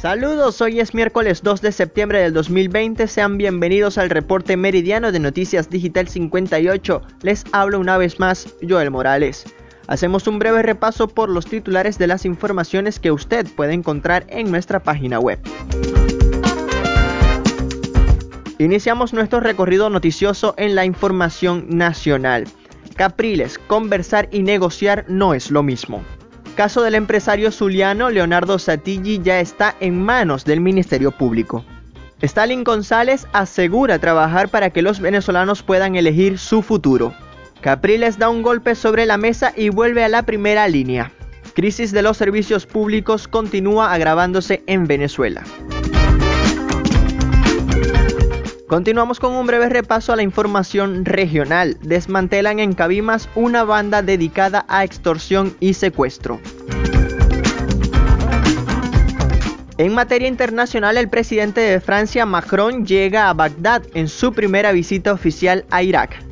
Saludos, hoy es miércoles 2 de septiembre del 2020, sean bienvenidos al reporte meridiano de Noticias Digital 58. Les hablo una vez más Joel Morales. Hacemos un breve repaso por los titulares de las informaciones que usted puede encontrar en nuestra página web. Iniciamos nuestro recorrido noticioso en la información nacional. Capriles, conversar y negociar no es lo mismo caso del empresario zuliano Leonardo Satilli ya está en manos del Ministerio Público. Stalin González asegura trabajar para que los venezolanos puedan elegir su futuro. Capriles da un golpe sobre la mesa y vuelve a la primera línea. Crisis de los servicios públicos continúa agravándose en Venezuela. Continuamos con un breve repaso a la información regional. Desmantelan en Cabimas una banda dedicada a extorsión y secuestro. En materia internacional, el presidente de Francia, Macron, llega a Bagdad en su primera visita oficial a Irak.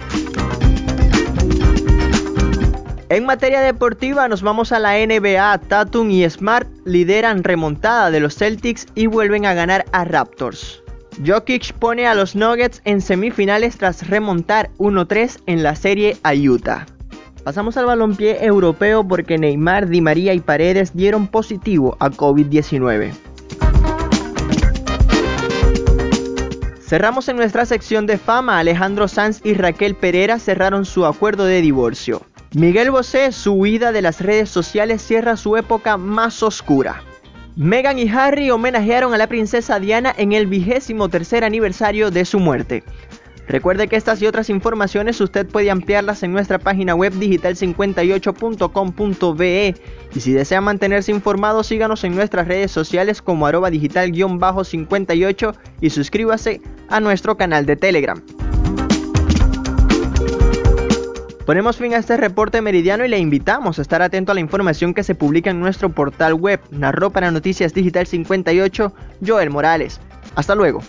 En materia deportiva nos vamos a la NBA, Tatum y Smart lideran remontada de los Celtics y vuelven a ganar a Raptors. Jokic pone a los Nuggets en semifinales tras remontar 1-3 en la serie a Utah. Pasamos al balompié europeo porque Neymar, Di María y Paredes dieron positivo a COVID-19. Cerramos en nuestra sección de fama. Alejandro Sanz y Raquel Pereira cerraron su acuerdo de divorcio. Miguel Bosé, su huida de las redes sociales, cierra su época más oscura. Meghan y Harry homenajearon a la princesa Diana en el vigésimo tercer aniversario de su muerte. Recuerde que estas y otras informaciones usted puede ampliarlas en nuestra página web digital58.com.be y si desea mantenerse informado síganos en nuestras redes sociales como arroba digital-58 y suscríbase a nuestro canal de Telegram. Ponemos fin a este reporte meridiano y le invitamos a estar atento a la información que se publica en nuestro portal web. Narró para Noticias Digital 58 Joel Morales. Hasta luego.